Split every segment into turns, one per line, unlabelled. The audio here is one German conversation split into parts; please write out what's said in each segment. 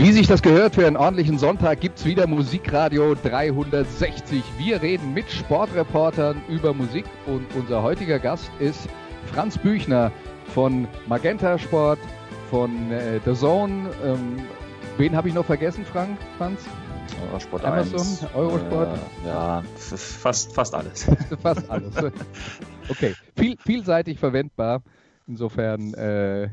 Wie sich das gehört für einen ordentlichen Sonntag, gibt's wieder Musikradio 360. Wir reden mit Sportreportern über Musik und unser heutiger Gast ist Franz Büchner von Magenta Sport, von äh, The Zone. Ähm, wen habe ich noch vergessen, Frank? Franz?
Eurosport
Amazon,
1.
Eurosport?
Äh, ja, fast, fast alles.
Fast alles. Okay, Viel, vielseitig verwendbar. Insofern, äh,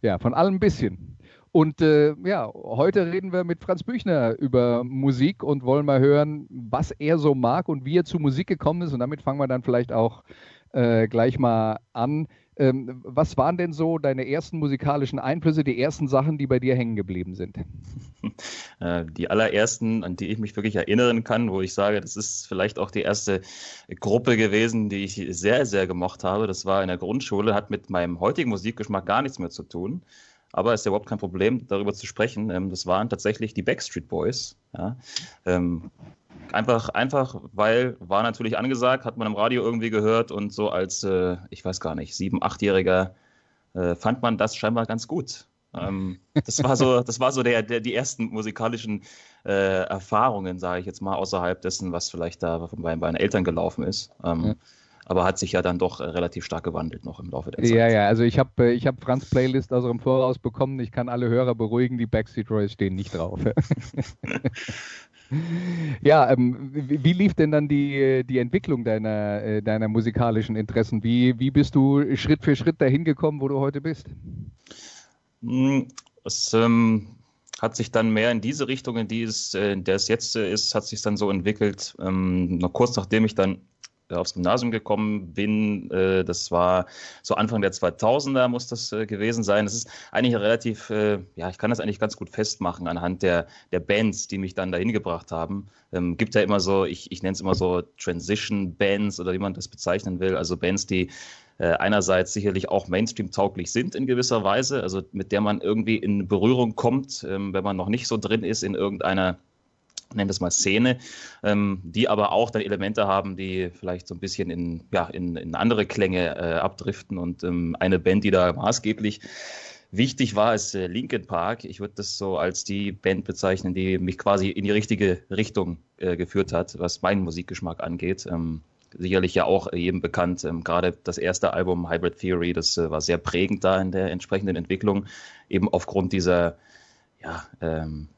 ja, von allem ein bisschen. Und äh, ja, heute reden wir mit Franz Büchner über Musik und wollen mal hören, was er so mag und wie er zu Musik gekommen ist. Und damit fangen wir dann vielleicht auch äh, gleich mal an. Ähm, was waren denn so deine ersten musikalischen Einflüsse, die ersten Sachen, die bei dir hängen geblieben sind?
Äh, die allerersten, an die ich mich wirklich erinnern kann, wo ich sage, das ist vielleicht auch die erste Gruppe gewesen, die ich sehr, sehr gemocht habe. Das war in der Grundschule, hat mit meinem heutigen Musikgeschmack gar nichts mehr zu tun. Aber es ist ja überhaupt kein Problem, darüber zu sprechen. Ähm, das waren tatsächlich die Backstreet Boys. Ja. Ähm, einfach, einfach, weil war natürlich angesagt, hat man im Radio irgendwie gehört und so als, äh, ich weiß gar nicht, sieben, achtjähriger äh, fand man das scheinbar ganz gut. Ähm, das war so, das war so der, der die ersten musikalischen äh, Erfahrungen, sage ich jetzt mal, außerhalb dessen, was vielleicht da bei, meinen Eltern gelaufen ist. Ähm, ja aber hat sich ja dann doch äh, relativ stark gewandelt noch im Laufe der Zeit.
Ja, ja, also ich habe äh, ich hab Franz Playlist aus dem Voraus bekommen. Ich kann alle Hörer beruhigen, die Backstreet Boys stehen nicht drauf. ja, ähm, wie, lief denn dann die, die Entwicklung deiner, äh, deiner musikalischen Interessen? Wie, wie bist du Schritt für Schritt dahin gekommen, wo du heute bist?
Hm, es ähm, hat sich dann mehr in diese Richtung, in die es, in der es jetzt ist, hat sich dann so entwickelt. Ähm, noch kurz nachdem ich dann aufs Gymnasium gekommen bin. Äh, das war so Anfang der 2000er muss das äh, gewesen sein. Das ist eigentlich relativ, ja, ich kann das eigentlich ganz gut festmachen anhand der, der Bands, die mich dann dahin gebracht haben. Ähm, gibt ja immer so, ich, ich nenne es immer so Transition-Bands oder wie man das bezeichnen will. Also Bands, die einerseits sicherlich auch Mainstream-tauglich sind in gewisser Weise, also mit der man irgendwie in Berührung kommt, ähm, wenn man noch nicht so drin ist in irgendeiner nennen das mal Szene, ähm, die aber auch dann Elemente haben, die vielleicht so ein bisschen in, ja, in, in andere Klänge äh, abdriften. Und ähm, eine Band, die da maßgeblich wichtig war, ist äh, Linkin Park. Ich würde das so als die Band bezeichnen, die mich quasi in die richtige Richtung äh, geführt hat, was meinen Musikgeschmack angeht. Ähm, sicherlich ja auch jedem bekannt. Ähm, gerade das erste Album Hybrid Theory, das äh, war sehr prägend da in der entsprechenden Entwicklung, eben aufgrund dieser ja, ähm,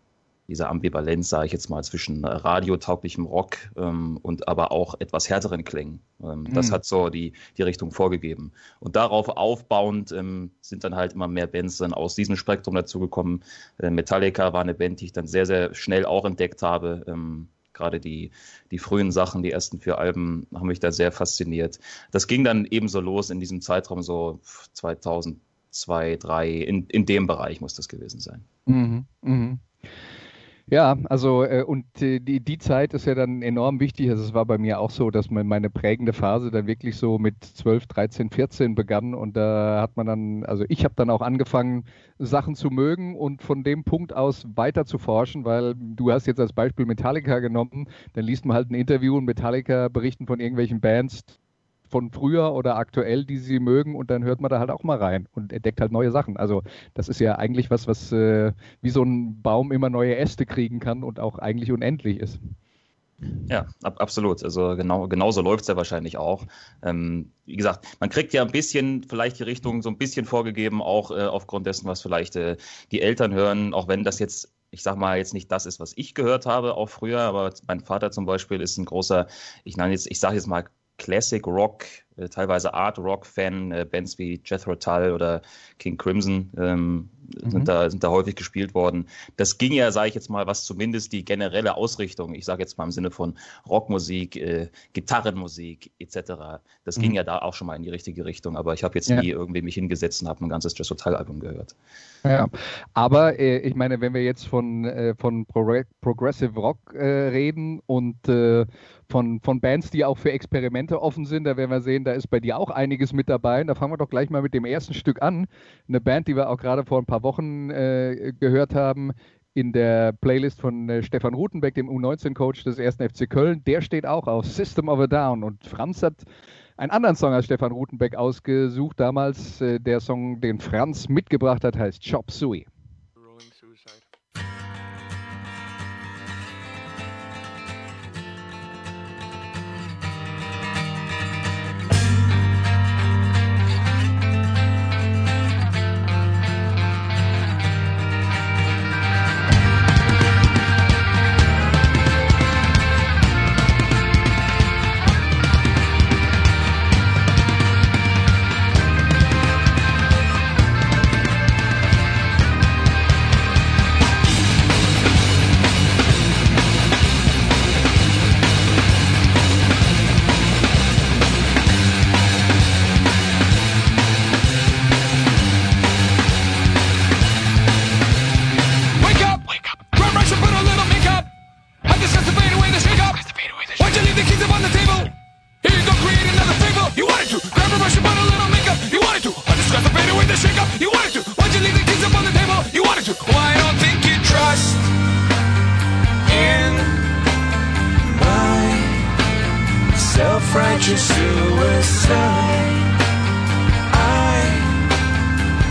dieser Ambivalenz, sage ich jetzt mal, zwischen radiotauglichem Rock ähm, und aber auch etwas härteren Klängen. Ähm, mhm. Das hat so die, die Richtung vorgegeben. Und darauf aufbauend ähm, sind dann halt immer mehr Bands dann aus diesem Spektrum dazugekommen. Äh, Metallica war eine Band, die ich dann sehr, sehr schnell auch entdeckt habe. Ähm, gerade die, die frühen Sachen, die ersten vier Alben haben mich da sehr fasziniert. Das ging dann ebenso los in diesem Zeitraum, so 2002, 2003, in, in dem Bereich muss das gewesen sein.
Mhm, mh. Ja, also äh, und äh, die, die Zeit ist ja dann enorm wichtig. Also es war bei mir auch so, dass man meine prägende Phase dann wirklich so mit 12, 13, 14 begann. Und da hat man dann, also ich habe dann auch angefangen, Sachen zu mögen und von dem Punkt aus weiter zu forschen, weil du hast jetzt als Beispiel Metallica genommen, dann liest man halt ein Interview und Metallica berichten von irgendwelchen Bands, von früher oder aktuell, die sie mögen und dann hört man da halt auch mal rein und entdeckt halt neue Sachen. Also das ist ja eigentlich was, was äh, wie so ein Baum immer neue Äste kriegen kann und auch eigentlich unendlich ist.
Ja, ab, absolut. Also genau, genauso läuft es ja wahrscheinlich auch. Ähm, wie gesagt, man kriegt ja ein bisschen vielleicht die Richtung so ein bisschen vorgegeben, auch äh, aufgrund dessen, was vielleicht äh, die Eltern hören, auch wenn das jetzt ich sag mal jetzt nicht das ist, was ich gehört habe, auch früher, aber mein Vater zum Beispiel ist ein großer, ich nenne jetzt, ich sage jetzt mal Classic Rock teilweise Art-Rock-Fan, Bands wie Jethro Tull oder King Crimson ähm, mhm. sind, da, sind da häufig gespielt worden. Das ging ja, sage ich jetzt mal, was zumindest die generelle Ausrichtung, ich sage jetzt mal im Sinne von Rockmusik, äh, Gitarrenmusik etc., das mhm. ging ja da auch schon mal in die richtige Richtung, aber ich habe jetzt ja. nie irgendwie mich hingesetzt und habe ein ganzes Jethro Tull-Album gehört.
Ja, aber äh, ich meine, wenn wir jetzt von, äh, von Pro Progressive Rock äh, reden und äh, von, von Bands, die auch für Experimente offen sind, da werden wir sehen, da ist bei dir auch einiges mit dabei. Und da fangen wir doch gleich mal mit dem ersten Stück an. Eine Band, die wir auch gerade vor ein paar Wochen äh, gehört haben, in der Playlist von äh, Stefan Rutenbeck, dem U19-Coach des 1. FC Köln. Der steht auch auf System of a Down. Und Franz hat einen anderen Song als Stefan Rutenbeck ausgesucht. Damals äh, der Song, den Franz mitgebracht hat, heißt Chop Suey. your suicide. I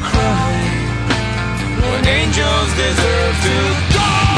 cry when angels deserve to die.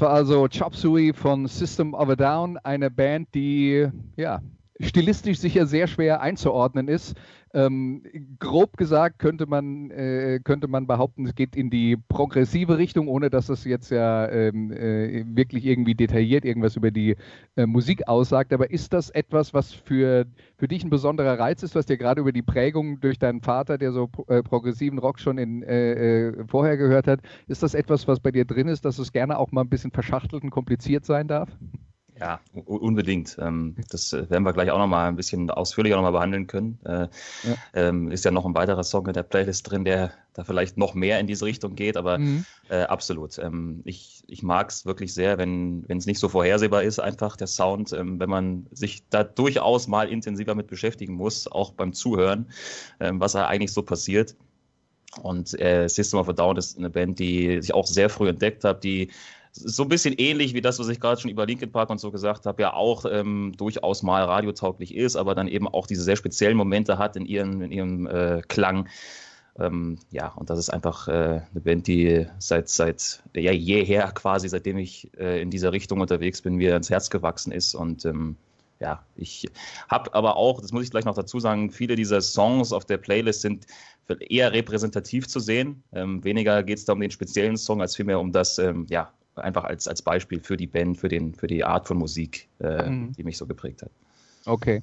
Das war also Chop Suey von System of a Down, eine Band, die ja stilistisch sicher sehr schwer einzuordnen ist. Ähm, grob gesagt könnte man, äh, könnte man behaupten, es geht in die progressive Richtung, ohne dass es jetzt ja ähm, äh, wirklich irgendwie detailliert irgendwas über die äh, Musik aussagt. Aber ist das etwas, was für, für dich ein besonderer Reiz ist? Hast ja gerade über die Prägung durch deinen Vater, der so äh, progressiven Rock schon in, äh, äh, vorher gehört hat. Ist das etwas, was bei dir drin ist, dass es gerne auch mal ein bisschen verschachtelt und kompliziert sein darf?
Ja, unbedingt. Ähm, das äh, werden wir gleich auch nochmal ein bisschen ausführlicher nochmal behandeln können. Äh, ja. Ähm, ist ja noch ein weiterer Song in der Playlist drin, der da vielleicht noch mehr in diese Richtung geht, aber mhm. äh, absolut. Ähm, ich ich mag es wirklich sehr, wenn es nicht so vorhersehbar ist, einfach der Sound, wenn man sich da durchaus mal intensiver mit beschäftigen muss, auch beim Zuhören, was da eigentlich so passiert. Und äh, System of a Down ist eine Band, die ich auch sehr früh entdeckt habe, die so ein bisschen ähnlich wie das, was ich gerade schon über Linkin Park und so gesagt habe, ja auch ähm, durchaus mal radiotauglich ist, aber dann eben auch diese sehr speziellen Momente hat in ihrem, in ihrem äh, Klang. Ähm, ja, und das ist einfach äh, eine Band, die seit, seit ja, jeher quasi, seitdem ich äh, in dieser Richtung unterwegs bin, mir ins Herz gewachsen ist. Und ähm, ja, ich habe aber auch, das muss ich gleich noch dazu sagen, viele dieser Songs auf der Playlist sind eher repräsentativ zu sehen. Ähm, weniger geht es da um den speziellen Song, als vielmehr um das, ähm, ja, einfach als, als Beispiel für die Band, für, den, für die Art von Musik, äh, mhm. die mich so geprägt hat.
Okay.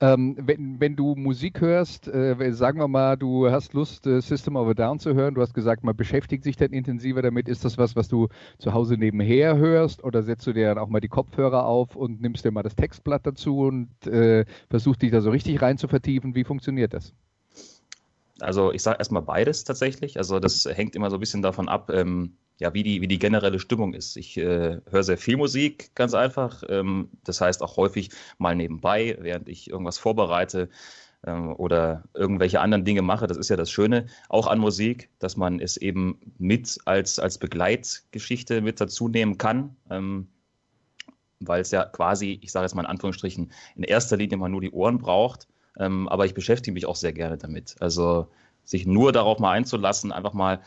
Ähm, wenn, wenn du Musik hörst, äh, sagen wir mal, du hast Lust, äh, System of a Down zu hören, du hast gesagt, man beschäftigt sich dann intensiver damit. Ist das was, was du zu Hause nebenher hörst oder setzt du dir dann auch mal die Kopfhörer auf und nimmst dir mal das Textblatt dazu und äh, versuchst dich da so richtig rein zu vertiefen? Wie funktioniert das?
Also ich sage erstmal beides tatsächlich. Also das hängt immer so ein bisschen davon ab, ähm, ja, wie die, wie die generelle Stimmung ist. Ich äh, höre sehr viel Musik, ganz einfach. Ähm, das heißt auch häufig mal nebenbei, während ich irgendwas vorbereite ähm, oder irgendwelche anderen Dinge mache. Das ist ja das Schöne auch an Musik, dass man es eben mit als, als Begleitgeschichte mit dazu nehmen kann. Ähm, weil es ja quasi, ich sage jetzt mal in Anführungsstrichen, in erster Linie mal nur die Ohren braucht. Ähm, aber ich beschäftige mich auch sehr gerne damit. Also sich nur darauf mal einzulassen, einfach mal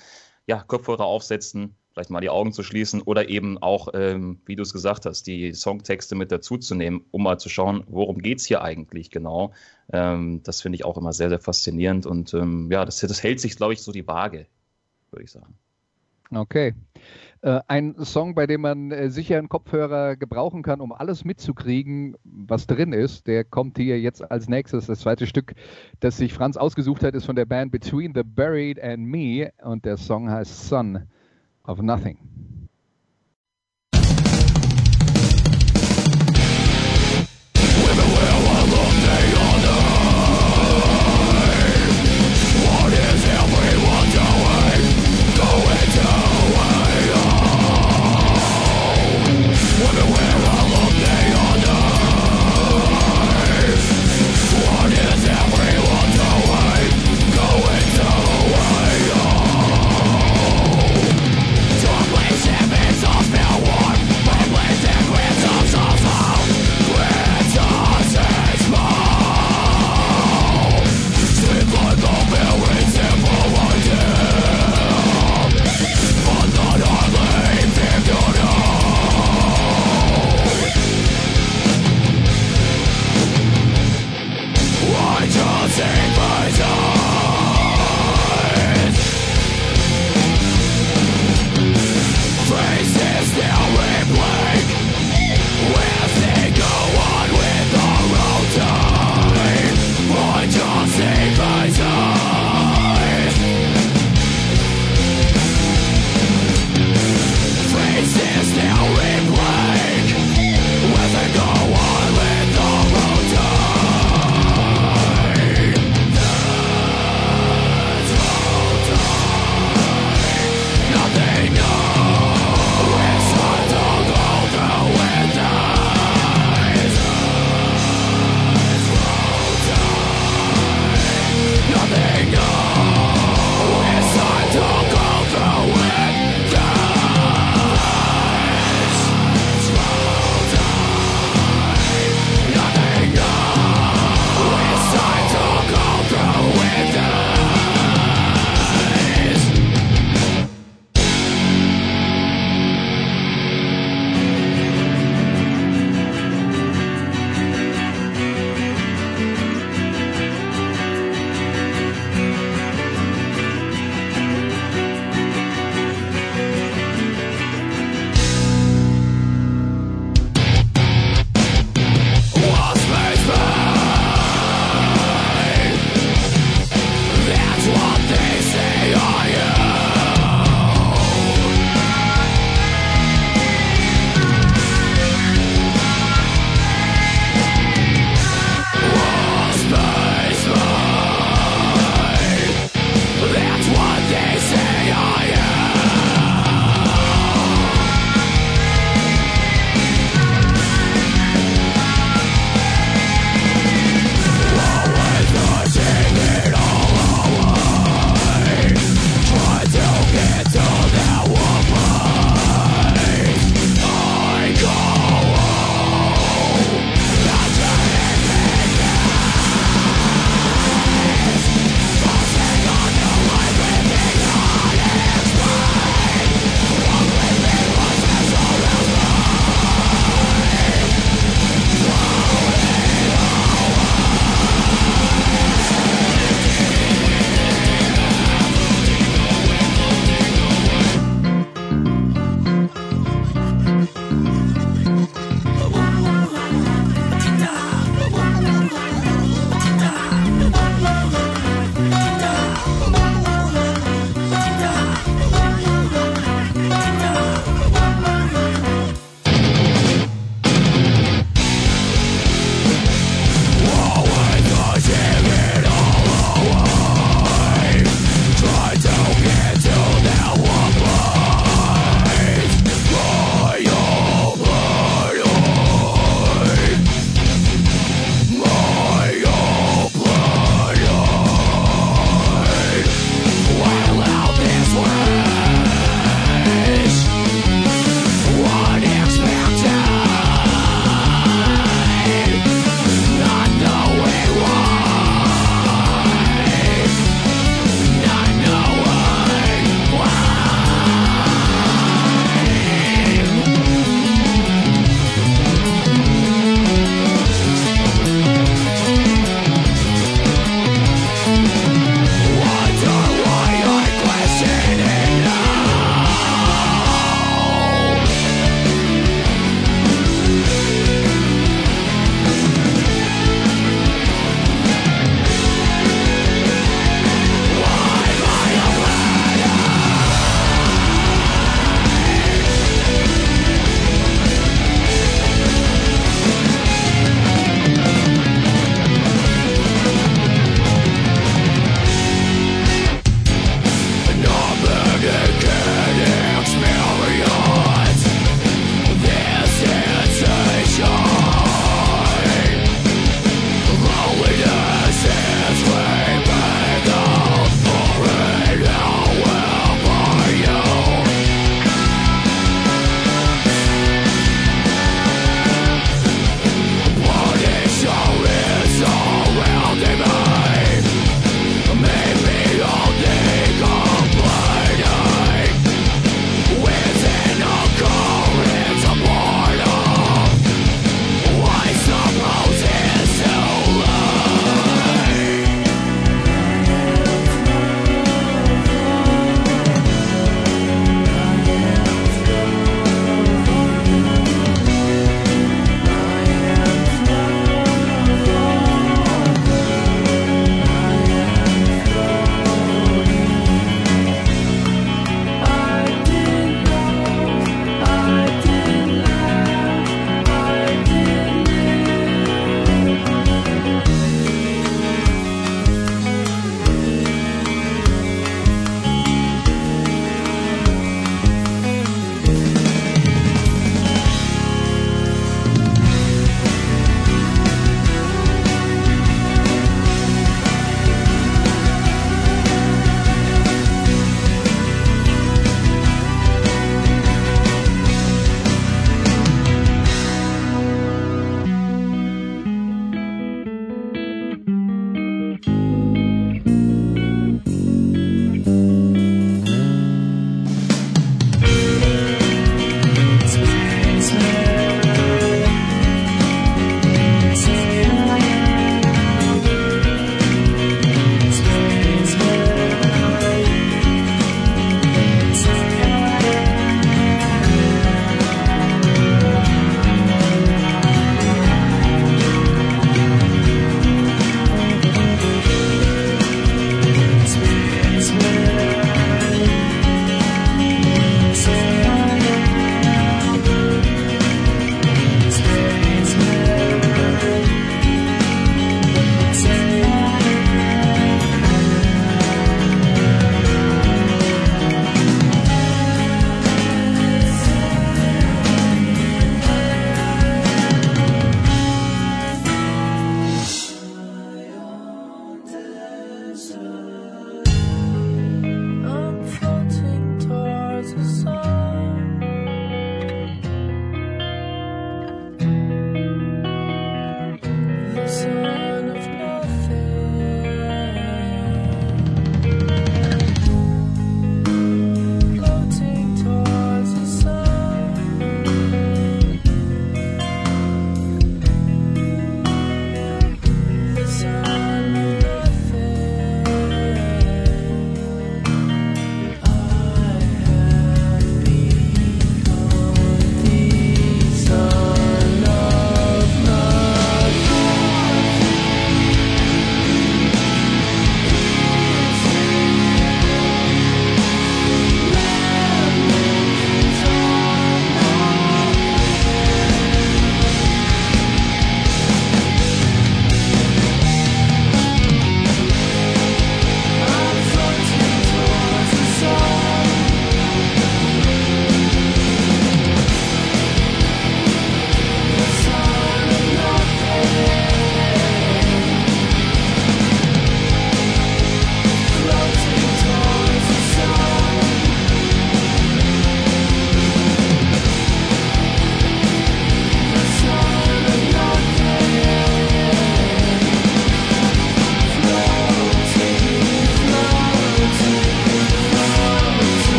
ja, Kopfhörer aufsetzen, vielleicht mal die Augen zu schließen oder eben auch, ähm, wie du es gesagt hast, die Songtexte mit dazuzunehmen, um mal zu schauen, worum geht es hier eigentlich genau. Ähm, das finde ich auch immer sehr, sehr faszinierend und ähm, ja, das, das hält sich, glaube ich, so die Waage, würde ich sagen.
Okay. Äh, ein Song, bei dem man äh, sicher einen Kopfhörer gebrauchen kann, um alles mitzukriegen, was drin ist. Der kommt hier jetzt als nächstes. Das zweite Stück, das sich Franz ausgesucht hat, ist von der Band Between the Buried and Me und der Song heißt Son of Nothing.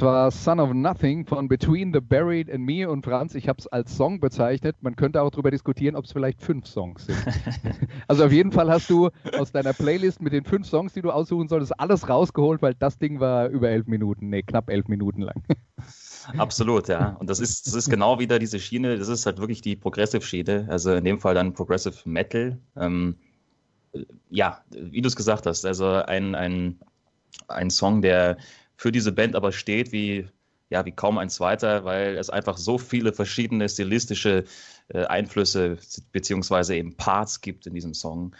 War Son of Nothing von Between the Buried and Me und Franz. Ich habe es als Song bezeichnet. Man könnte auch darüber diskutieren, ob es vielleicht fünf Songs sind. also auf jeden Fall hast du aus deiner Playlist mit den fünf Songs, die du aussuchen solltest, alles rausgeholt, weil das Ding war über elf Minuten, nee, knapp elf Minuten lang.
Absolut, ja. Und das ist, das ist genau wieder diese Schiene, das ist halt wirklich die Progressive-Schiene, also in dem Fall dann Progressive Metal. Ähm, ja, wie du es gesagt hast, also ein, ein, ein Song, der für diese Band aber steht wie, ja, wie kaum ein zweiter, weil es einfach so viele verschiedene stilistische äh, Einflüsse beziehungsweise eben Parts gibt in diesem Song.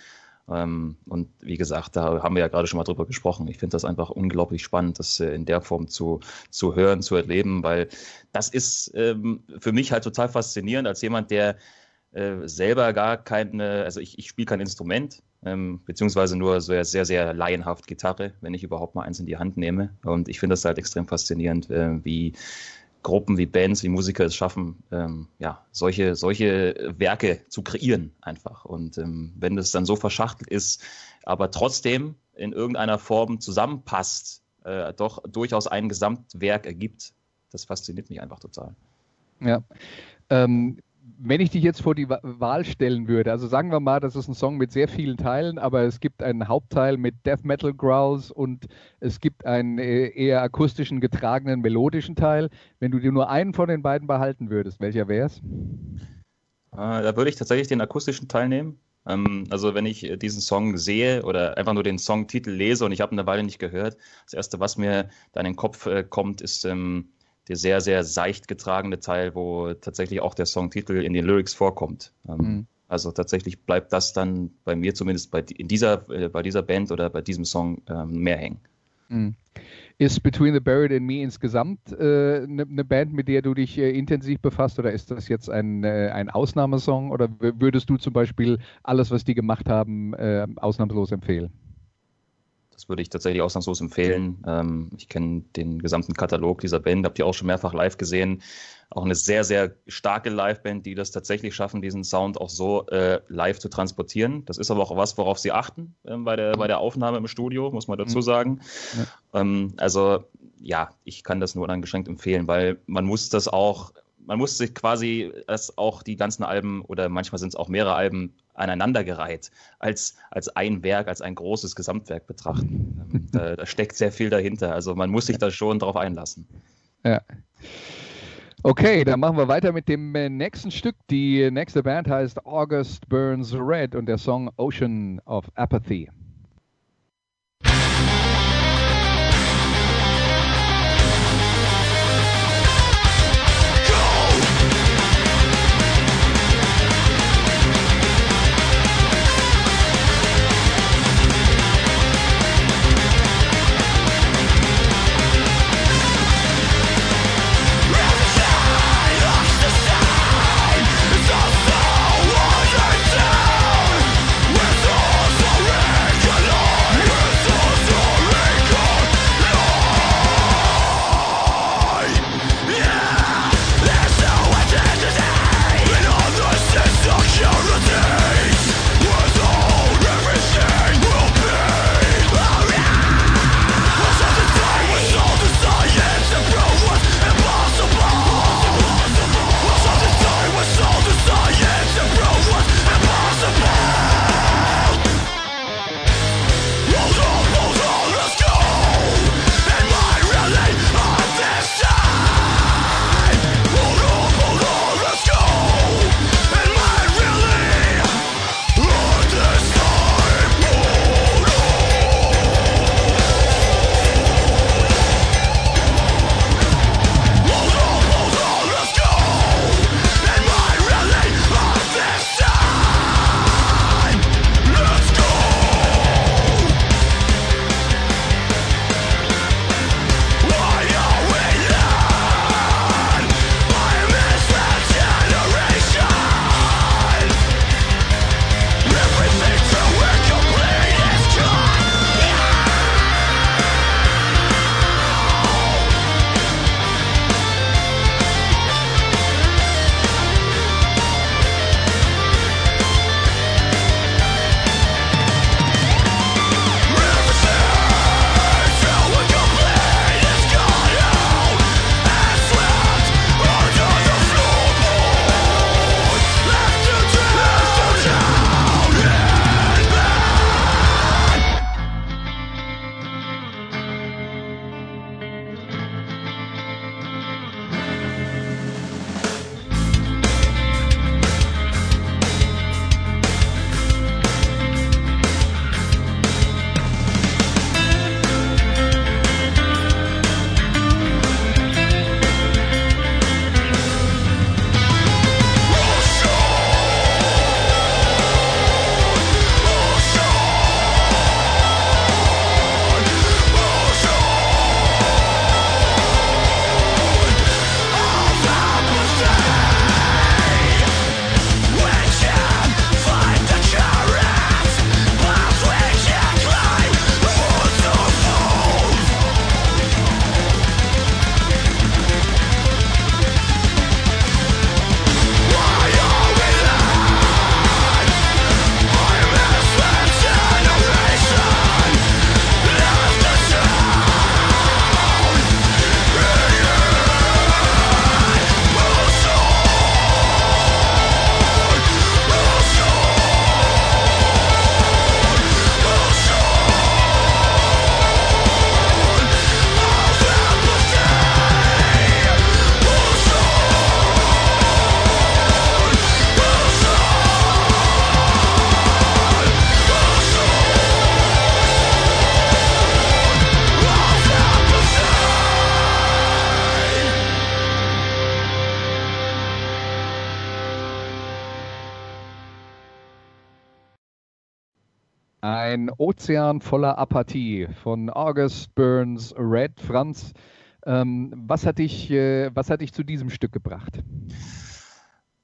Ähm, und wie gesagt, da haben wir ja gerade schon mal drüber gesprochen. Ich finde das einfach unglaublich spannend, das äh, in der Form zu, zu hören, zu erleben, weil das ist ähm, für mich halt total faszinierend als jemand, der äh, selber gar keine, also ich, ich spiele kein Instrument, ähm, beziehungsweise nur sehr, sehr, sehr laienhaft Gitarre, wenn ich überhaupt mal eins in die Hand nehme. Und ich finde das halt extrem faszinierend, äh, wie Gruppen, wie Bands, wie Musiker es schaffen, ähm, ja, solche, solche Werke zu kreieren einfach. Und ähm, wenn das dann so verschachtelt ist, aber trotzdem in irgendeiner Form zusammenpasst, äh, doch durchaus ein Gesamtwerk ergibt, das fasziniert mich einfach total.
Ja. Ähm, wenn ich dich jetzt vor die Wahl stellen würde, also sagen wir mal, das ist ein Song mit sehr vielen Teilen, aber es gibt einen Hauptteil mit Death Metal Growls und es gibt einen äh, eher akustischen, getragenen, melodischen Teil. Wenn du dir nur einen von den beiden behalten würdest, welcher wäre es?
Äh, da würde ich tatsächlich den akustischen Teil nehmen. Ähm, also wenn ich diesen Song sehe oder einfach nur den Songtitel lese und ich habe ihn eine Weile nicht gehört, das Erste, was mir da in den Kopf äh, kommt, ist ähm, der sehr, sehr seicht getragene Teil, wo tatsächlich auch der Songtitel in den Lyrics vorkommt. Ähm, mhm. Also tatsächlich bleibt das dann bei mir zumindest bei, in dieser, äh, bei dieser Band oder bei diesem Song ähm, mehr hängen.
Mhm. Ist Between the Buried and Me insgesamt eine äh, ne, ne Band, mit der du dich äh, intensiv befasst oder ist das jetzt ein, äh, ein Ausnahmesong oder würdest du zum Beispiel alles, was die gemacht haben, äh, ausnahmslos empfehlen?
Das würde ich tatsächlich ausnahmslos empfehlen. Ähm, ich kenne den gesamten Katalog dieser Band, habt ihr auch schon mehrfach live gesehen. Auch eine sehr, sehr starke Liveband, die das tatsächlich schaffen, diesen Sound auch so äh, live zu transportieren. Das ist aber auch was, worauf sie achten äh, bei, der, bei der Aufnahme im Studio, muss man dazu mhm. sagen. Ja. Ähm, also ja, ich kann das nur uneingeschränkt empfehlen, weil man muss das auch man muss sich quasi das auch die ganzen Alben oder manchmal sind es auch mehrere Alben aneinandergereiht als, als ein Werk, als ein großes Gesamtwerk betrachten. Ähm, da, da, steckt sehr viel dahinter. Also man muss sich da schon drauf einlassen.
Ja. Okay, dann machen wir weiter mit dem äh, nächsten Stück. Die nächste Band heißt August Burns Red und der Song Ocean of Apathy. Ozean voller Apathie von August Burns Red. Franz, ähm, was, hat dich, äh, was hat dich zu diesem Stück gebracht?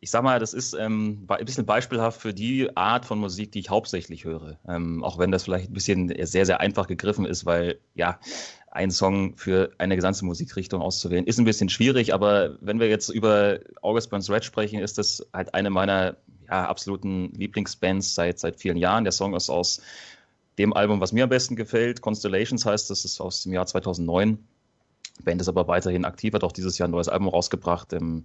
Ich sag mal, das ist ähm, ein bisschen beispielhaft für die Art von Musik, die ich hauptsächlich höre. Ähm, auch wenn das vielleicht ein bisschen sehr, sehr einfach gegriffen ist, weil ja, einen Song für eine gesamte Musikrichtung auszuwählen, ist ein bisschen schwierig. Aber wenn wir jetzt über August Burns Red sprechen, ist das halt eine meiner ja, absoluten Lieblingsbands seit, seit vielen Jahren. Der Song ist aus dem Album, was mir am besten gefällt. Constellations heißt das, ist aus dem Jahr 2009. Die Band ist aber weiterhin aktiv, hat auch dieses Jahr ein neues Album rausgebracht. Ähm,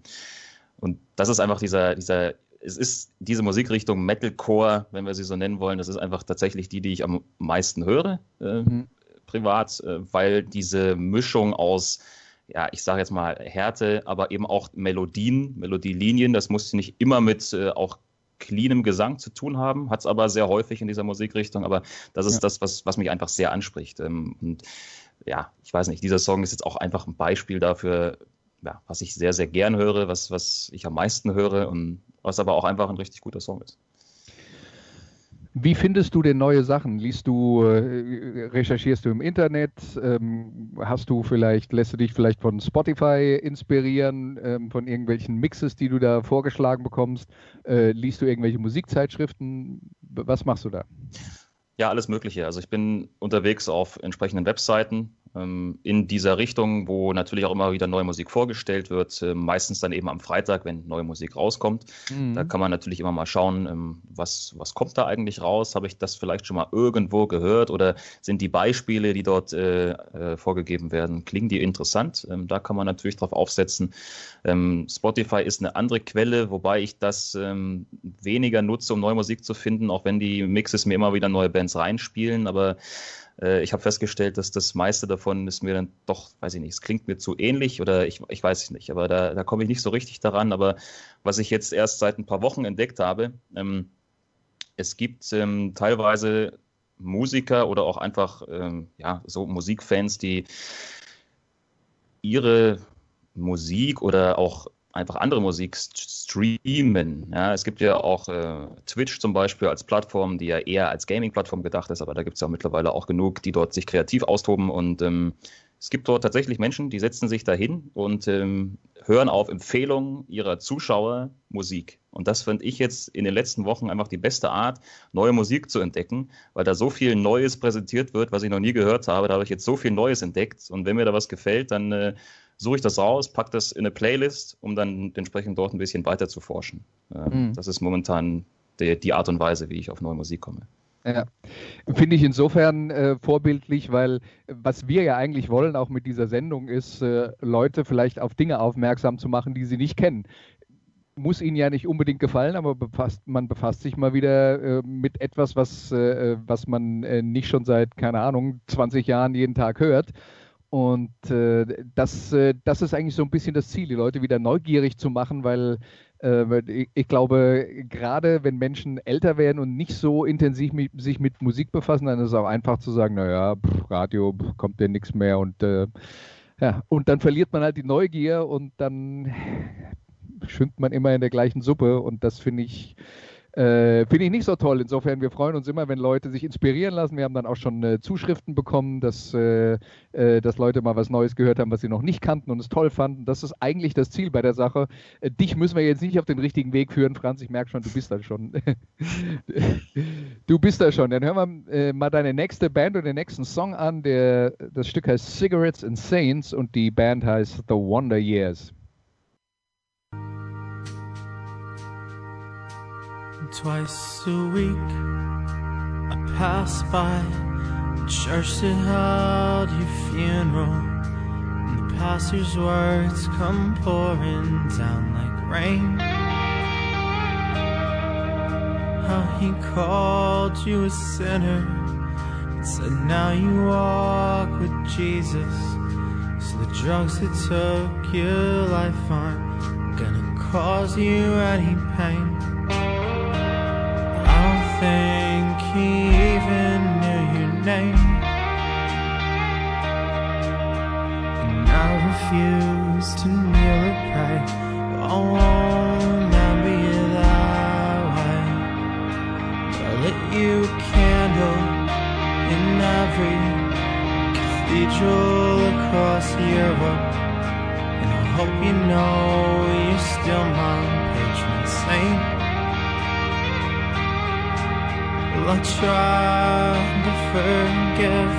und das ist einfach dieser, dieser, es ist diese Musikrichtung Metalcore, wenn wir sie so nennen wollen, das ist einfach tatsächlich die, die ich am meisten höre, äh, mhm. privat, äh, weil diese Mischung aus ja, ich sage jetzt mal Härte, aber eben auch Melodien, Melodielinien. Das muss nicht immer mit äh, auch cleanem Gesang zu tun haben, hat es aber sehr häufig in dieser Musikrichtung, aber das ist ja. das, was, was mich einfach sehr anspricht. Ähm, und ja, ich weiß nicht, dieser Song ist jetzt auch einfach ein Beispiel dafür, ja, was ich sehr, sehr gern höre, was, was ich am meisten höre und was aber auch einfach ein richtig guter Song ist.
Wie findest du denn neue Sachen? Liest du, äh, recherchierst du im Internet? Ähm, hast du vielleicht, lässt du dich vielleicht von Spotify inspirieren, ähm, von irgendwelchen Mixes, die du da vorgeschlagen bekommst? Äh, liest du irgendwelche Musikzeitschriften? Was machst du da?
Ja, alles Mögliche. Also ich bin unterwegs auf entsprechenden Webseiten, in dieser Richtung, wo natürlich auch immer wieder neue Musik vorgestellt wird, äh, meistens dann eben am Freitag, wenn neue Musik rauskommt. Mhm. Da kann man natürlich immer mal schauen, ähm, was, was kommt da eigentlich raus? Habe ich das vielleicht schon mal irgendwo gehört oder sind die Beispiele, die dort äh, äh, vorgegeben werden, klingen die interessant? Ähm, da kann man natürlich drauf aufsetzen. Ähm, Spotify ist eine andere Quelle, wobei ich das ähm, weniger nutze, um neue Musik zu finden, auch wenn die Mixes mir immer wieder neue Bands reinspielen, aber äh, ich habe festgestellt, dass das meiste davon ist mir dann doch, weiß ich nicht, es klingt mir zu ähnlich oder ich, ich weiß es nicht, aber da, da komme ich nicht so richtig daran. Aber was ich jetzt erst seit ein paar Wochen entdeckt habe, ähm, es gibt ähm, teilweise Musiker oder auch einfach ähm, ja, so Musikfans, die ihre Musik oder auch einfach andere Musik streamen. Ja, es gibt ja auch äh, Twitch zum Beispiel als Plattform, die ja eher als Gaming-Plattform gedacht ist, aber da gibt es ja mittlerweile auch genug, die dort sich kreativ austoben und ähm, es gibt dort tatsächlich Menschen, die setzen sich dahin und ähm, hören auf Empfehlungen ihrer Zuschauer Musik. Und das finde ich jetzt in den letzten Wochen einfach die beste Art, neue Musik zu entdecken, weil da so viel Neues präsentiert wird, was ich noch nie gehört habe. Da habe ich jetzt so viel Neues entdeckt. Und wenn mir da was gefällt, dann äh, suche ich das raus, packe das in eine Playlist, um dann entsprechend dort ein bisschen weiter zu forschen. Mhm. Das ist momentan die, die Art und Weise, wie ich auf neue Musik komme.
Ja, finde ich insofern äh, vorbildlich, weil was wir ja eigentlich wollen, auch mit dieser Sendung, ist, äh, Leute vielleicht auf Dinge aufmerksam zu machen, die sie nicht kennen. Muss ihnen ja nicht unbedingt gefallen, aber befasst, man befasst sich mal wieder äh, mit etwas, was, äh, was man äh, nicht schon seit, keine Ahnung, 20 Jahren jeden Tag hört. Und äh, das, äh, das ist eigentlich so ein bisschen das Ziel, die Leute wieder neugierig zu machen, weil äh, ich, glaube, gerade wenn Menschen älter werden und nicht so intensiv mit, sich mit Musik befassen, dann ist es auch einfach zu sagen, naja, pff, Radio pff, kommt ja nichts mehr und äh, ja, und dann verliert man halt die Neugier und dann schwimmt man immer in der gleichen Suppe und das finde ich äh, Finde ich nicht so toll. Insofern, wir freuen uns immer, wenn Leute sich inspirieren lassen. Wir haben dann auch schon äh, Zuschriften bekommen, dass, äh, äh dass Leute mal was Neues gehört haben, was sie noch nicht kannten und es toll fanden. Das ist eigentlich das Ziel bei der Sache. Äh, dich müssen wir jetzt nicht auf den richtigen Weg führen, Franz. Ich merke schon, du bist da schon. du bist da schon. Dann hören wir äh, mal deine nächste Band und den nächsten Song an. Der, das Stück heißt Cigarettes and Saints und die Band heißt The Wonder Years. Twice a week. I pass by the church that held your funeral And the pastor's words come pouring down like rain. How he called you a sinner And said now you walk with Jesus. So the drugs that took your life aren't gonna cause you any pain name. And I refuse to kneel or pray. Oh, I'll be that way. I lit you a candle
in every cathedral across Europe. And I hope you know you're still my patron saint. Well, I try to forgive,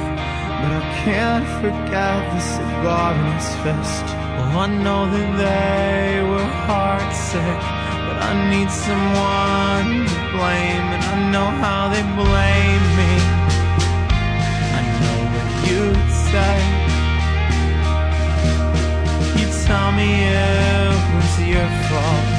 but I can't forget the cigar in his fist. Well, I know that they were heartsick, but I need someone to blame, and I know how they blame me. I know what you'd say. You tell me it was your fault.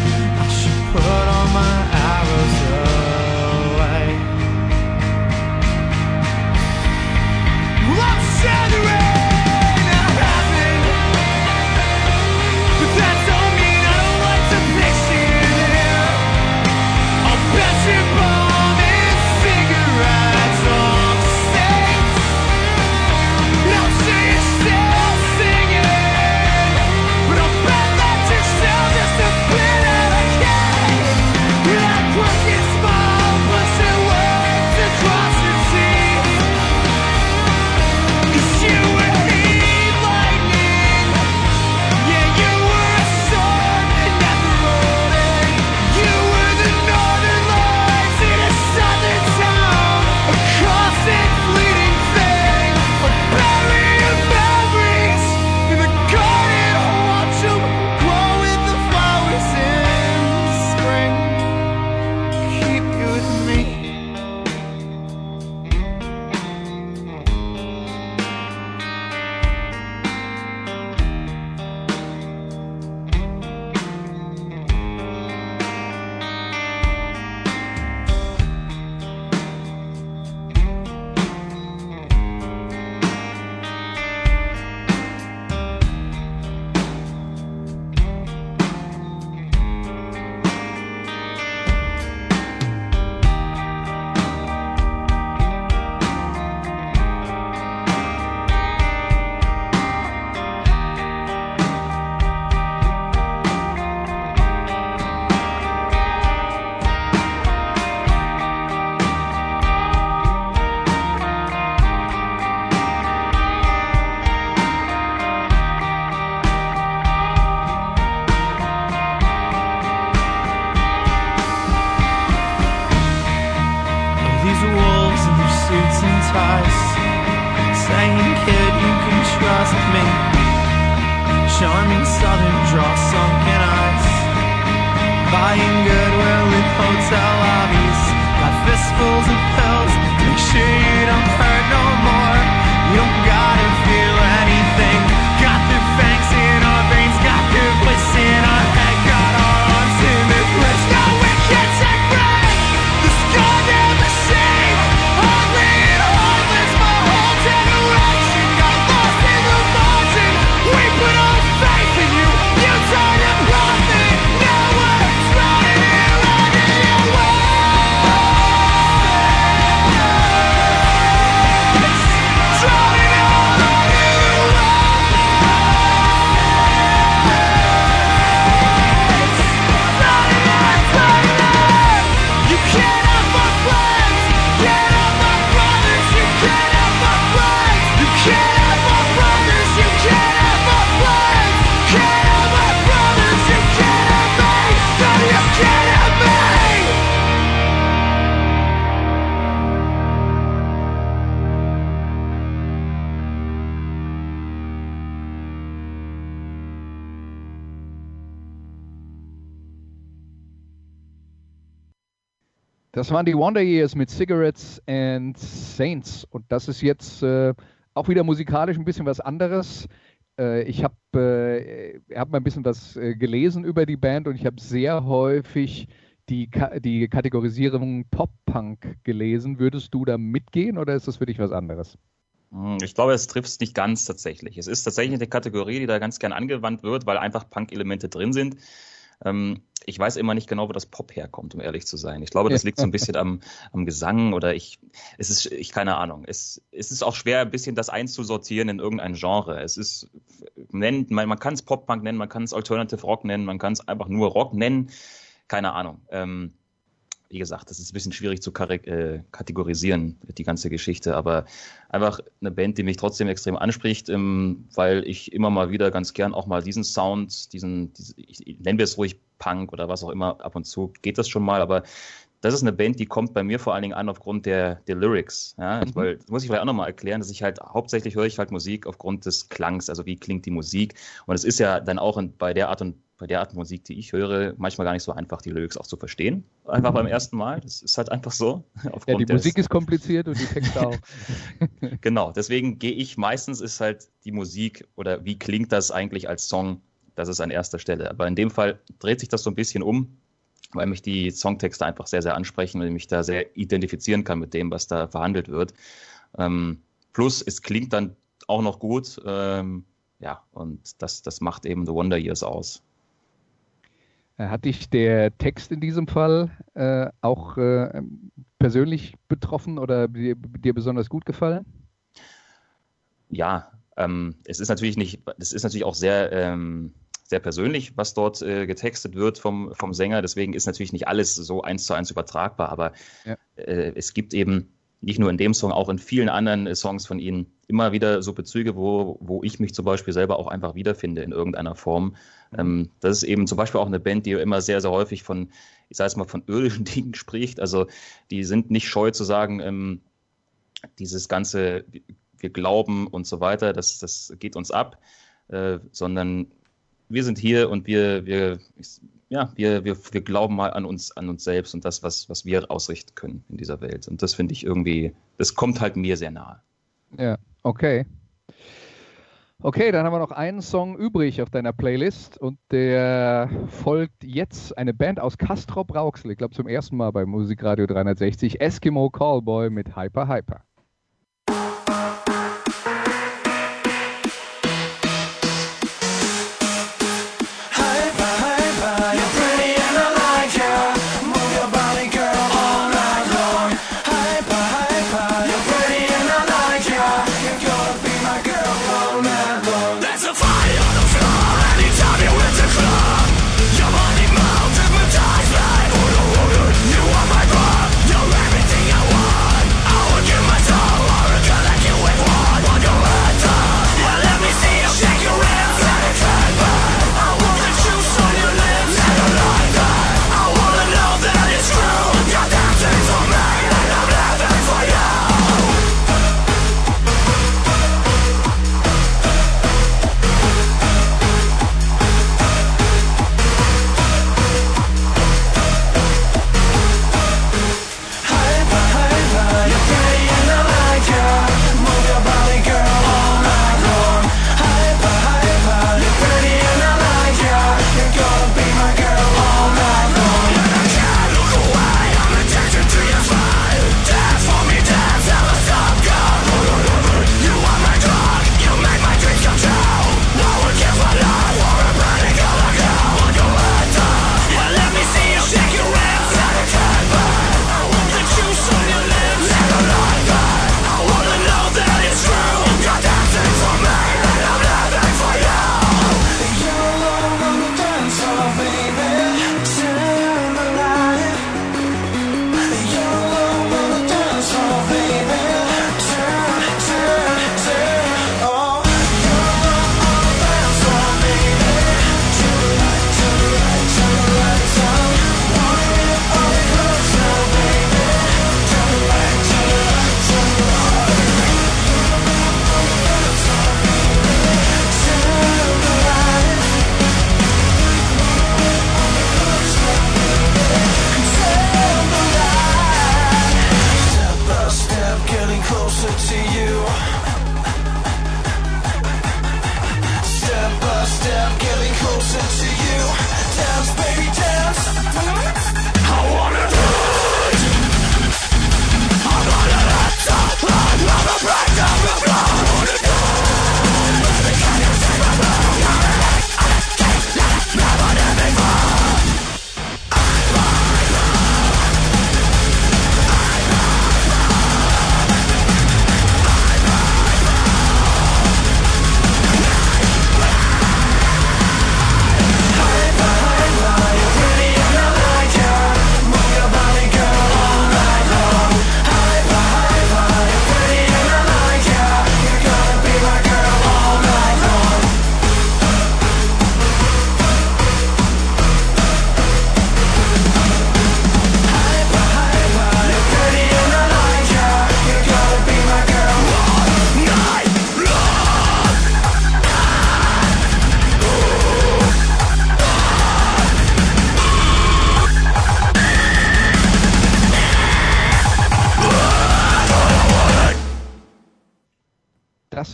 Das waren die Wonder Years mit Cigarettes and Saints. Und das ist jetzt äh, auch wieder musikalisch ein bisschen was anderes. Äh, ich habe äh, hab mal ein bisschen was äh, gelesen über die Band und ich habe sehr häufig die, Ka die Kategorisierung Pop-Punk gelesen. Würdest du da mitgehen oder ist das für dich was anderes?
Hm, Ich glaube, es trifft es nicht ganz tatsächlich. Es ist tatsächlich eine Kategorie, die da ganz gern angewandt wird, weil einfach Punk-Elemente drin sind. Ähm, ich weiß immer nicht genau, wo das Pop herkommt, um ehrlich zu sein. Ich glaube, das liegt so ein bisschen am, am Gesang oder ich, es ist, ich keine Ahnung. Es, es ist auch schwer, ein bisschen das einzusortieren in irgendein Genre. Es ist, nennt, man, man kann es Pop-Punk nennen, man kann es Alternative Rock nennen, man kann es einfach nur Rock nennen. Keine Ahnung. Ähm, wie gesagt, das ist ein bisschen schwierig zu äh, kategorisieren, die ganze Geschichte, aber einfach eine Band, die mich trotzdem extrem anspricht, ähm, weil ich immer mal wieder ganz gern auch mal diesen Sound, diesen, diese, ich, nennen wir es ruhig Punk oder was auch immer, ab und zu geht das schon mal, aber das ist eine Band, die kommt bei mir vor allen Dingen an aufgrund der, der Lyrics. Ja? Mhm. Weil, das muss ich vielleicht auch nochmal erklären, dass ich halt hauptsächlich höre ich halt Musik aufgrund des Klangs, also wie klingt die Musik. Und es ist ja dann auch in, bei der Art und bei der Art Musik, die ich höre, manchmal gar nicht so einfach, die Lyrics auch zu verstehen. Einfach beim ersten Mal. Das ist halt einfach so.
ja, die Musik ist kompliziert und die Texte auch.
genau, deswegen gehe ich meistens ist halt die Musik oder wie klingt das eigentlich als Song, das ist an erster Stelle. Aber in dem Fall dreht sich das so ein bisschen um, weil mich die Songtexte einfach sehr, sehr ansprechen und ich mich da sehr identifizieren kann mit dem, was da verhandelt wird. Ähm, plus, es klingt dann auch noch gut. Ähm, ja, und das, das macht eben The Wonder Years aus.
Äh, hat dich der Text in diesem Fall äh, auch äh, persönlich betroffen oder dir, dir, besonders gut gefallen?
Ja, ähm, es ist natürlich nicht, es ist natürlich auch sehr, ähm, sehr persönlich, was dort äh, getextet wird vom, vom Sänger. Deswegen ist natürlich nicht alles so eins zu eins übertragbar, aber ja. Äh, es gibt eben nicht nur in dem Song, auch in vielen anderen äh, Songs von ihnen immer wieder so Bezüge, wo, wo ich mich zum Beispiel selber auch einfach wiederfinde in irgendeiner Form. Ähm, das ist eben zum Beispiel auch eine Band, die immer sehr, sehr häufig von, ich sage es mal, von irdischen Dingen spricht. Also die sind nicht scheu zu sagen, ähm, dieses ganze, wir glauben und so weiter, das, das geht uns ab, äh, sondern wir sind hier und wir, wir, ja, wir, wir, wir glauben mal an uns, an uns selbst und das, was, was wir ausrichten können in dieser Welt. Und das finde ich irgendwie, das kommt halt mir sehr nahe.
Ja, okay. Okay, dann haben wir noch einen Song übrig auf deiner Playlist und der folgt jetzt eine Band aus Castrop Rauxel, ich glaube zum ersten Mal bei Musikradio 360, Eskimo Callboy mit Hyper Hyper.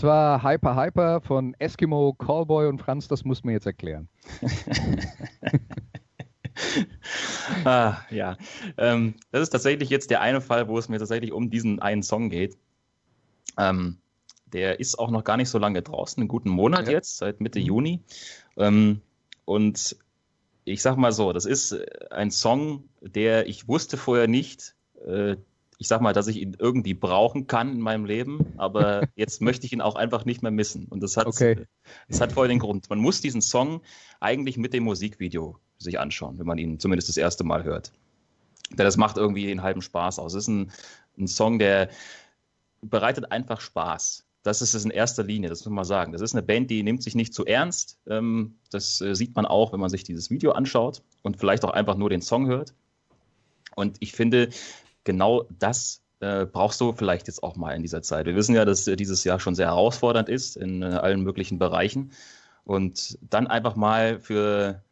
Das war Hyper Hyper von Eskimo, Callboy und Franz, das muss mir jetzt erklären.
ah, ja, ähm, das ist tatsächlich jetzt der eine Fall, wo es mir tatsächlich um diesen einen Song geht. Ähm, der ist auch noch gar nicht so lange draußen, einen guten Monat ja. jetzt, seit Mitte mhm. Juni. Ähm, und ich sag mal so, das ist ein Song, der ich wusste vorher nicht, äh, ich sag mal, dass ich ihn irgendwie brauchen kann in meinem Leben, aber jetzt möchte ich ihn auch einfach nicht mehr missen. Und das hat, okay. das hat voll den Grund. Man muss diesen Song eigentlich mit dem Musikvideo sich anschauen, wenn man ihn zumindest das erste Mal hört. Denn das macht irgendwie einen halben Spaß aus. Es ist ein, ein Song, der bereitet einfach Spaß. Das ist es in erster Linie, das muss man sagen. Das ist eine Band, die nimmt sich nicht zu ernst. Ähm, das äh, sieht man auch, wenn man sich dieses Video anschaut und vielleicht auch einfach nur den Song hört. Und ich finde, genau das äh, brauchst du vielleicht jetzt auch mal in dieser Zeit. Wir wissen ja, dass äh, dieses Jahr schon sehr herausfordernd ist in äh, allen möglichen Bereichen. Und dann einfach mal für,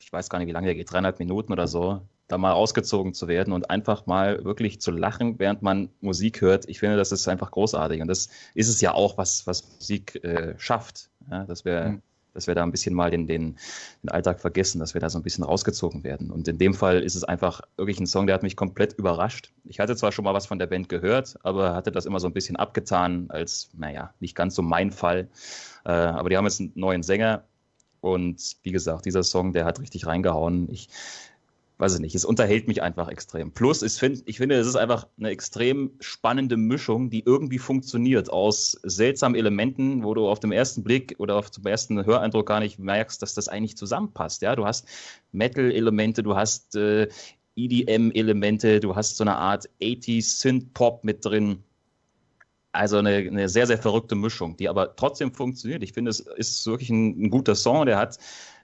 ich weiß gar nicht, wie lange der geht, dreieinhalb Minuten oder so, da mal rausgezogen zu werden und einfach mal wirklich zu lachen, während man Musik hört. Ich finde, das ist einfach großartig. Und das ist es ja auch, was, was Musik äh, schafft. Ja, dass wir mhm dass wir da ein bisschen mal den, den, den Alltag vergessen, dass wir da so ein bisschen rausgezogen werden. Und in dem Fall ist es einfach wirklich ein Song, der hat mich komplett überrascht. Ich hatte zwar schon mal was von der Band gehört, aber hatte das immer so ein bisschen abgetan als, naja, nicht ganz so mein Fall. Äh, aber die haben jetzt einen neuen Sänger und wie gesagt, dieser Song, der hat richtig reingehauen. Ich weiß ich nicht, es unterhält mich einfach extrem. Plus, ich, find, ich finde, es ist einfach eine extrem spannende Mischung, die irgendwie funktioniert aus seltsamen Elementen, wo du auf dem ersten Blick oder auf dem ersten Höreindruck gar nicht merkst, dass das eigentlich zusammenpasst. Ja, du hast Metal-Elemente, du hast äh, EDM-Elemente, du hast so eine Art 80s Synth-Pop mit drin. Also eine, eine, sehr, sehr verrückte Mischung, die aber trotzdem funktioniert. Ich finde, es ist wirklich ein, ein guter Song, der hat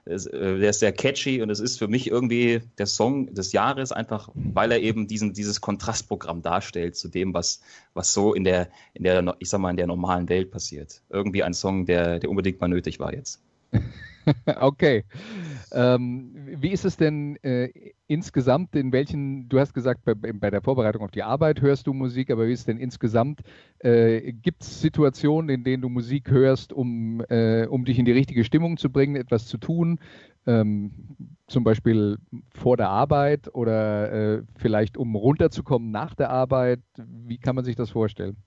der ist sehr catchy und es ist für mich irgendwie der Song des Jahres, einfach weil er eben diesen, dieses Kontrastprogramm darstellt zu dem, was, was so in der, in der, ich sag mal, in der normalen Welt passiert. Irgendwie ein Song, der, der unbedingt mal nötig war jetzt.
okay. Ähm, wie ist es denn äh, insgesamt, in welchen, du hast gesagt, bei, bei, der Vorbereitung auf die Arbeit hörst du Musik, aber wie ist es denn insgesamt? Äh, Gibt es Situationen, in denen du Musik hörst, um, äh, um dich in die richtige Stimmung zu bringen, etwas zu tun? Ähm, zum Beispiel vor der Arbeit oder äh, vielleicht um runterzukommen nach der Arbeit? Wie kann man sich das vorstellen?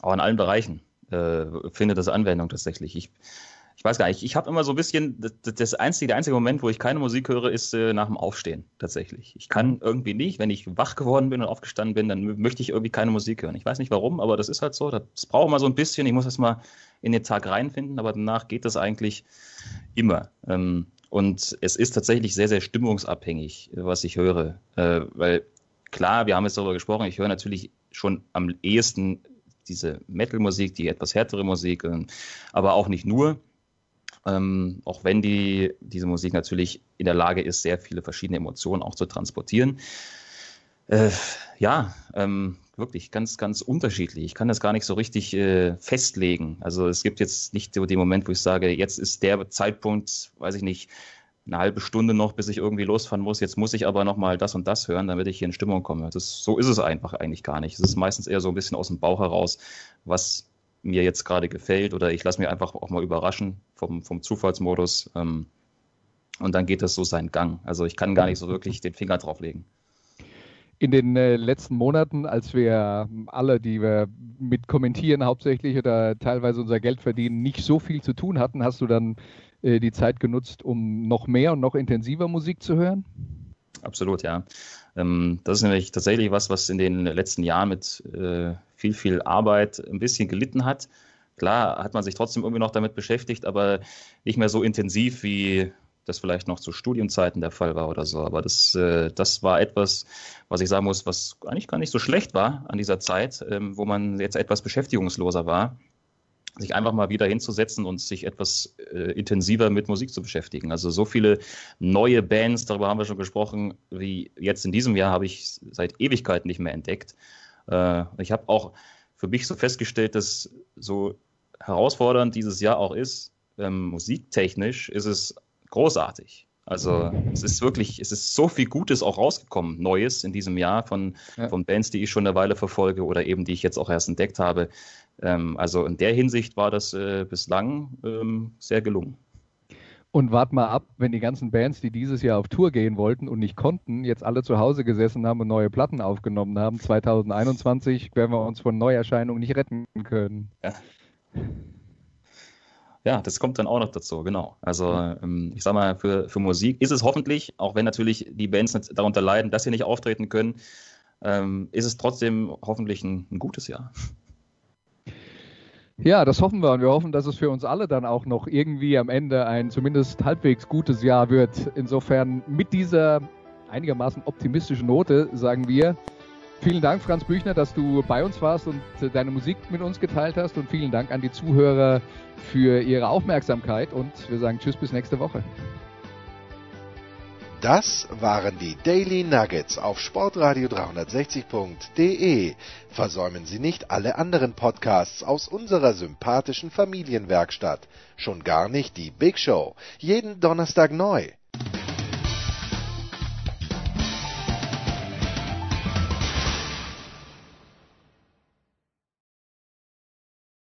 Auch in allen Bereichen äh, findet das Anwendung tatsächlich. Ich ich weiß gar nicht, ich habe immer so ein bisschen, das, das, einzige, der einzige Moment, wo ich keine Musik höre, ist äh, nach dem Aufstehen tatsächlich. Ich kann irgendwie nicht, wenn ich wach geworden bin und aufgestanden bin, dann möchte ich irgendwie keine Musik hören. Ich weiß nicht warum, aber das ist halt so. Das braucht mal so ein bisschen. Ich muss erst mal in den Tag reinfinden, aber danach geht das eigentlich immer. Ähm, und es ist tatsächlich sehr, sehr stimmungsabhängig, was ich höre. Äh, weil klar, wir haben jetzt darüber gesprochen, ich höre natürlich schon am ehesten diese Metal-Musik, die etwas härtere Musik, äh, aber auch nicht nur. Ähm, auch wenn die, diese Musik natürlich in der Lage ist, sehr viele verschiedene Emotionen auch zu transportieren. Äh, ja, ähm, wirklich ganz, ganz unterschiedlich. Ich kann das gar nicht so richtig äh, festlegen. Also es gibt jetzt nicht so den Moment, wo ich sage, jetzt ist der Zeitpunkt, weiß ich nicht, eine halbe Stunde noch, bis ich irgendwie losfahren muss. Jetzt muss ich aber noch mal das und das hören, damit ich hier in Stimmung komme. Das, so ist es einfach eigentlich gar nicht. Es ist meistens eher so ein bisschen aus dem Bauch heraus, was mir jetzt gerade gefällt oder ich lasse mich einfach auch mal überraschen vom, vom Zufallsmodus. Ähm, und dann geht das so seinen Gang. Also ich kann gar nicht so wirklich den Finger drauf legen.
In den äh, letzten Monaten, als wir alle, die wir mit kommentieren hauptsächlich oder teilweise unser Geld verdienen, nicht so viel zu tun hatten, hast du dann äh, die Zeit genutzt, um noch mehr und noch intensiver Musik zu hören?
Absolut, ja. Ähm, das ist nämlich tatsächlich was, was in den letzten Jahren mit äh, viel, viel Arbeit ein bisschen gelitten hat. Klar hat man sich trotzdem irgendwie noch damit beschäftigt, aber nicht mehr so intensiv, wie das vielleicht noch zu Studienzeiten der Fall war oder so. Aber das, äh, das war etwas, was ich sagen muss, was eigentlich gar nicht so schlecht war an dieser Zeit, ähm, wo man jetzt etwas beschäftigungsloser war sich einfach mal wieder hinzusetzen und sich etwas äh, intensiver mit Musik zu beschäftigen. Also so viele neue Bands, darüber haben wir schon gesprochen, wie jetzt in diesem Jahr habe ich seit Ewigkeit nicht mehr entdeckt. Äh, ich habe auch für mich so festgestellt, dass so herausfordernd dieses Jahr auch ist, ähm, musiktechnisch ist es großartig. Also es ist wirklich, es ist so viel Gutes auch rausgekommen, Neues in diesem Jahr von, ja. von Bands, die ich schon eine Weile verfolge oder eben die ich jetzt auch erst entdeckt habe. Ähm, also in der Hinsicht war das äh, bislang ähm, sehr gelungen.
Und wart mal ab, wenn die ganzen Bands, die dieses Jahr auf Tour gehen wollten und nicht konnten, jetzt alle zu Hause gesessen haben und neue Platten aufgenommen haben. 2021 werden wir uns von Neuerscheinungen nicht retten können.
Ja. Ja, das kommt dann auch noch dazu, genau. Also ähm, ich sag mal, für, für Musik ist es hoffentlich, auch wenn natürlich die Bands darunter leiden, dass sie nicht auftreten können, ähm, ist es trotzdem hoffentlich ein, ein gutes Jahr.
Ja, das hoffen wir und wir hoffen, dass es für uns alle dann auch noch irgendwie am Ende ein zumindest halbwegs gutes Jahr wird. Insofern mit dieser einigermaßen optimistischen Note sagen wir, vielen Dank, Franz Büchner, dass du bei uns warst und deine Musik mit uns geteilt hast und vielen Dank an die Zuhörer für ihre Aufmerksamkeit und wir sagen Tschüss bis nächste Woche.
Das waren die Daily Nuggets auf sportradio360.de. Versäumen Sie nicht alle anderen Podcasts aus unserer sympathischen Familienwerkstatt. Schon gar nicht die Big Show. Jeden Donnerstag neu.